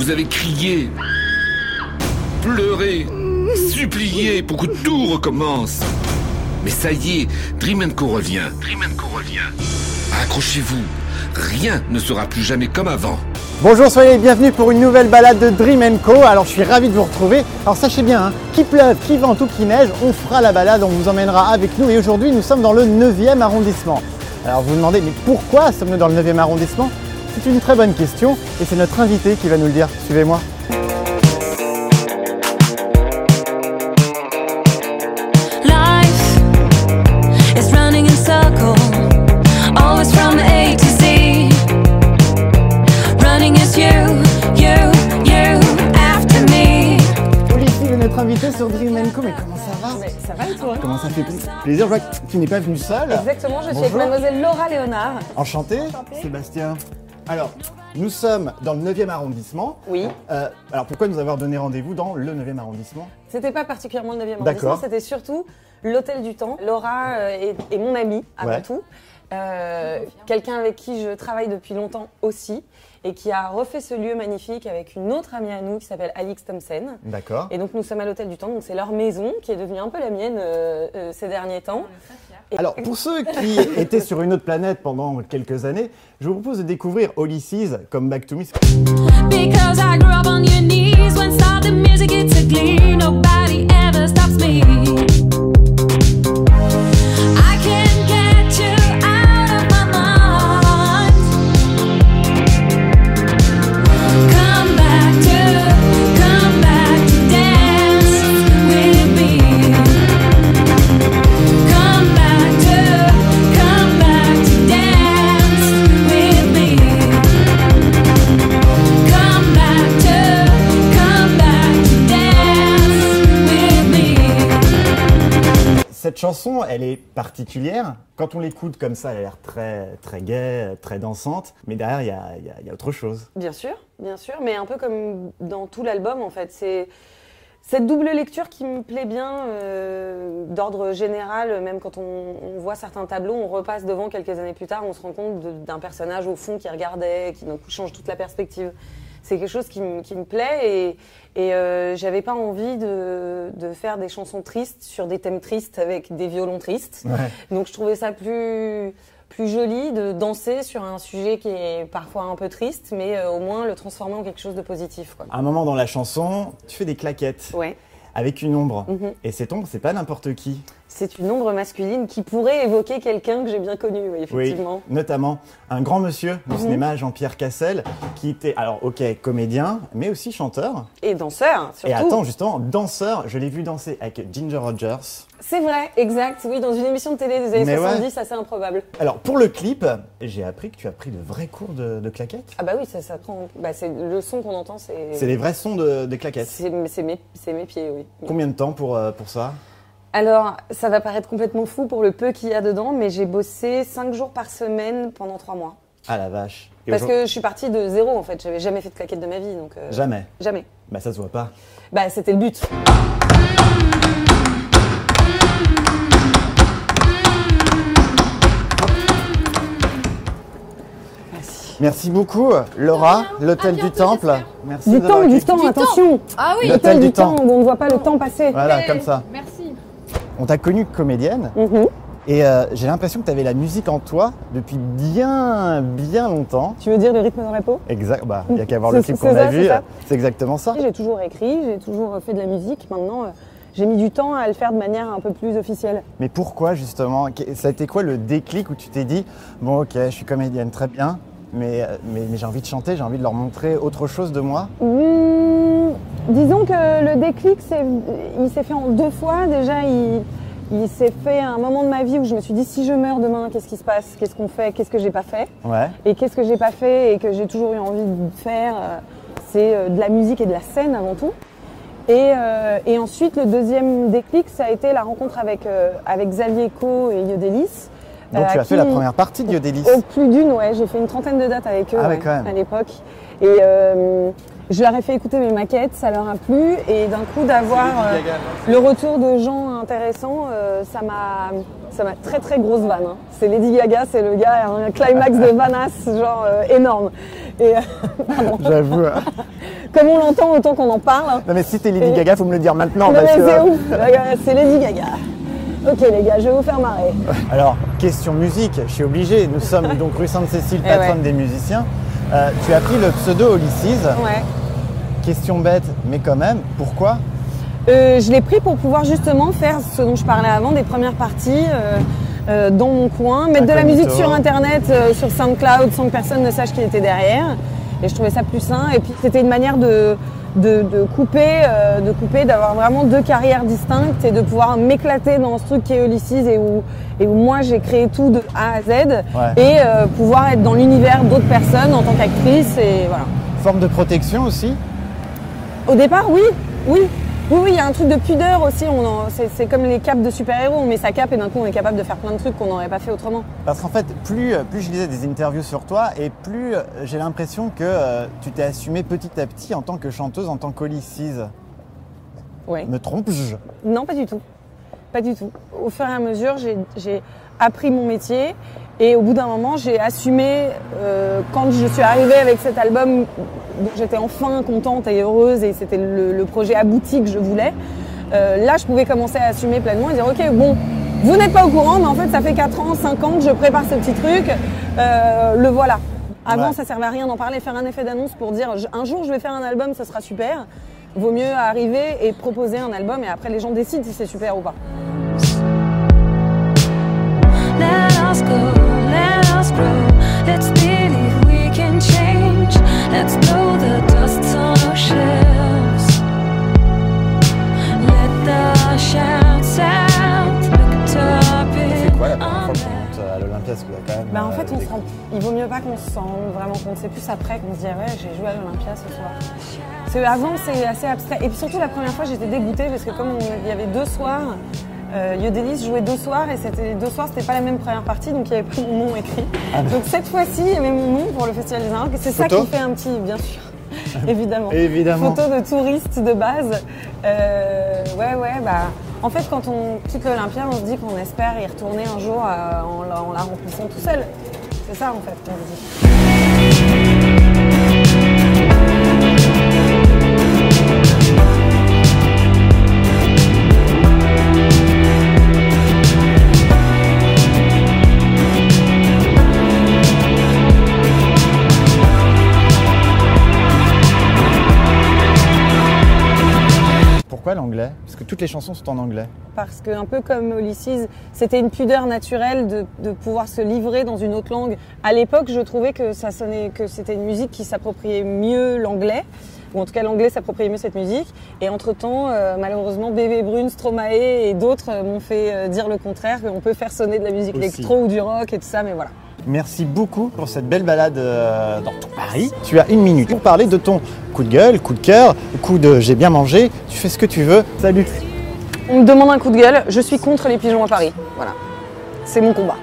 Vous avez crié, pleuré, supplié pour que tout recommence. Mais ça y est, Co revient. Co revient. Accrochez-vous, rien ne sera plus jamais comme avant. Bonjour, soyez les bienvenus pour une nouvelle balade de Dream Co. Alors je suis ravi de vous retrouver. Alors sachez bien, hein, qu'il pleuve, qu'il vente ou qu'il neige, on fera la balade, on vous emmènera avec nous. Et aujourd'hui, nous sommes dans le 9e arrondissement. Alors vous vous demandez, mais pourquoi sommes-nous dans le 9e arrondissement? C'est une très bonne question et c'est notre invité qui va nous le dire. Suivez-moi. Life is running in circles, always from A to Z. Running is you, you, you after me. Olivier est notre invité sur Dream Co. Mais comment ça va? Mais ça va et toi? Comment ça fait plaisir? Je vois que tu n'es pas venu seul. Exactement, je suis Bonjour. avec mademoiselle Laura Léonard. Enchanté, Enchanté. Sébastien. Alors, nous sommes dans le 9e arrondissement. Oui. Euh, alors pourquoi nous avoir donné rendez-vous dans le 9e arrondissement? C'était pas particulièrement le 9e D'accord. arrondissement, c'était surtout l'hôtel du temps. Laura euh, est, est mon amie avant Ouais. tout. Euh, Quelqu'un avec qui je travaille depuis longtemps aussi et qui a refait ce lieu magnifique avec une autre amie à nous qui s'appelle Alix Thompson. D'accord. Et donc nous sommes à l'hôtel du temps, donc c'est leur maison qui est devenue un peu la mienne euh, euh, ces derniers temps. Alors, pour ceux qui étaient sur une autre planète pendant quelques années, je vous propose de découvrir Ulysses comme Back to Me. Chanson, elle est particulière. Quand on l'écoute comme ça, elle a l'air très, très gaie, très dansante. Mais derrière, il y a, autre chose. Bien sûr, bien sûr, mais un peu comme dans tout l'album en fait. C'est cette double lecture qui me plaît bien euh, d'ordre général, même quand on, on voit certains tableaux, on repasse devant quelques années plus tard, on se rend compte d'un personnage au fond qui regardait, qui coup change toute la perspective. C'est quelque chose qui, me- qui me plaît et, et euh, j'avais pas envie de, de faire des chansons tristes sur des thèmes tristes avec des violons tristes. Ouais. Donc je trouvais ça plus plus joli de danser sur un sujet qui est parfois un peu triste, mais euh, au moins le transformer en quelque chose de positif. Quoi. À un moment dans la chanson, tu fais des claquettes Ouais. avec une ombre. Mhm. Et cette ombre, c'est pas n'importe qui. C'est une ombre masculine qui pourrait évoquer quelqu'un que j'ai bien connu, oui, effectivement. Oui, notamment un grand monsieur du Mhm. cinéma, Jean-Pierre Cassel, qui était, alors ok, comédien, mais aussi chanteur. Et danseur, surtout. Et attends, justement, danseur, je l'ai vu danser avec Ginger Rogers. C'est vrai, exact. Oui, dans une émission de télé des années Mais ouais. 70, assez improbable. Alors, pour le clip, j'ai appris que tu as pris de vrais cours de, de claquettes. Ah bah oui, ça, ça prend. Bah, c'est le son qu'on entend, c'est. C'est les vrais sons de, de claquettes. C'est c'est mes, c'est mes pieds, oui. Combien de temps pour, euh, pour ça? Alors, ça va paraître complètement fou pour le peu qu'il y a dedans, mais j'ai bossé 5 jours par semaine pendant 3 mois. Ah la vache. Et Parce que je suis partie de zéro en fait, j'avais jamais fait de claquettes de ma vie donc. euh, Jamais. Jamais. Bah ça se voit pas. Bah c'était le but. Merci beaucoup, Laura, l'hôtel du Temple. Merci Du temps, du accueilli- temps, attention Ah oui, L'hôtel L'hôtel du du temps, on ne voit pas le temps passer. Voilà, comme ça. Merci. On t'a connue comédienne Mhm. et euh, j'ai l'impression que tu avais la musique en toi depuis bien, bien longtemps. Tu veux dire le rythme de repos Exact, bah, il y a qu'à voir le clip qu'on a vu, c'est euh, c'est exactement ça. J'ai toujours écrit, j'ai toujours fait de la musique. Maintenant, euh, j'ai mis du temps à le faire de manière un peu plus officielle. Mais pourquoi justement? Ça a été quoi le déclic où tu t'es dit, bon ok, je suis comédienne, très bien, mais, mais, mais j'ai envie de chanter, j'ai envie de leur montrer autre chose de moi? Mmh, disons que le déclic, il s'est fait en deux fois. Déjà, il, il s'est fait un moment de ma vie où je me suis dit si je meurs demain, qu'est-ce qui se passe? Qu'est-ce qu'on fait? Qu'est-ce que j'ai pas fait? Ouais. Et qu'est-ce que j'ai pas fait et que j'ai toujours eu envie de faire euh, C'est euh, de la musique et de la scène avant tout. Et, euh, et ensuite, le deuxième déclic, ça a été la rencontre avec, euh, avec Xavier Co et Yodelis. Donc euh, tu as fait la première partie de Yodelis. Au plus d'une, ouais. J'ai fait une trentaine de dates avec eux Ah ouais, ouais, à l'époque. Et, Je leur ai fait écouter mes maquettes, ça leur a plu et d'un coup d'avoir euh, le retour de gens intéressants, euh, ça m'a ça m'a très très grosse vanne. hein. C'est Lady Gaga, c'est le gars, un climax de vanasse genre euh, énorme. Et euh. J'avoue. hein. comme on l'entend autant qu'on en parle. hein. Non mais si t'es Lady Gaga, faut me le dire maintenant Non, parce mais c'est que. ouf, c'est Lady Gaga. Ok les gars, je vais vous faire marrer. Alors, question musique, je suis obligé. Nous sommes donc rue Sainte-Cécile, Eh patronne ouais. des musiciens. Euh, tu as pris le pseudo Ulysses. Ouais. Question bête, mais quand même, pourquoi Euh, je l'ai pris pour pouvoir justement faire ce dont je parlais avant, des premières parties euh, euh, dans mon coin, mettre de la musique sur internet, sur SoundCloud, sans que personne ne sache qui était derrière. Et je trouvais ça plus sain. Et puis c'était une manière de, de, de couper, euh, de couper, d'avoir vraiment deux carrières distinctes et de pouvoir m'éclater dans ce truc qui est Ulysses et où, et où moi j'ai créé tout de A à Z Ouais. et euh, pouvoir être dans l'univers d'autres personnes en tant qu'actrice et voilà. Forme de protection aussi Au départ, oui, oui. Oui, oui, il y a un truc de pudeur aussi. On c'est, comme les capes de super-héros. On met sa cape et d'un coup, on est capable de faire plein de trucs qu'on n'aurait pas fait autrement. Parce qu'en fait, plus, plus je lisais des interviews sur toi et plus euh, j'ai l'impression que euh, tu t'es assumée petit à petit en tant que chanteuse, en tant qu'Ulysses. Ouais. Me trompe-je? Non, pas du tout. Pas du tout. Au fur et à mesure, j'ai, j'ai appris mon métier et au bout d'un moment, j'ai assumé, euh, quand je suis arrivée avec cet album, dont j'étais enfin contente et heureuse et c'était le, le projet abouti que je voulais, euh, là, je pouvais commencer à assumer pleinement et dire, OK, bon, vous n'êtes pas au courant, mais en fait, ça fait 4 ans, 5 ans que je prépare ce petit truc, euh, le voilà. Avant, Ouais. ça servait à rien d'en parler, faire un effet d'annonce pour dire, un jour, je vais faire un album, ça sera super. Vaut mieux arriver et proposer un album et après les gens décident si c'est super ou pas. Let us go, compte. C'est plus après qu'on se dit ah ouais, j'ai joué à l'Olympia ce soir. Avant, c'est assez abstrait. Et puis surtout, la première fois, j'étais dégoûtée parce que comme il y avait deux soirs, euh, Yodelis jouait deux soirs et c'était deux soirs, c'était pas la même première partie, donc il avait pas mon nom écrit. Donc cette fois-ci, il y avait mon nom pour le Festival des Arts. C'est ça qui fait un petit, bien sûr. Évidemment. Évidemment. Photo de touriste de base. Euh, ouais, ouais, bah. En fait, quand on quitte l'Olympia, on se dit qu'on espère y retourner un jour euh, en, la, en la remplissant tout seul. C'est ça, en fait, qu'on se dit. Pourquoi l'anglais Parce que toutes les chansons sont en anglais. Parce que, un peu comme Ulysses, c'était une pudeur naturelle de, de pouvoir se livrer dans une autre langue. À l'époque, je trouvais que ça sonnait, que c'était une musique qui s'appropriait mieux l'anglais. Ou en tout cas, l'anglais s'appropriait mieux cette musique. Et entre-temps, euh, malheureusement, Bébé Brune, Stromae et d'autres euh, m'ont fait euh, dire le contraire, qu'on peut faire sonner de la musique Aussi. électro ou du rock et tout ça, mais voilà. Merci beaucoup pour cette belle balade euh, dans tout Paris. Tu as une minute pour parler de ton coup de gueule, coup de cœur, coup de j'ai bien mangé. Tu fais ce que tu veux. Salut. On me demande un coup de gueule. Je suis contre les pigeons à Paris. Voilà. C'est mon combat.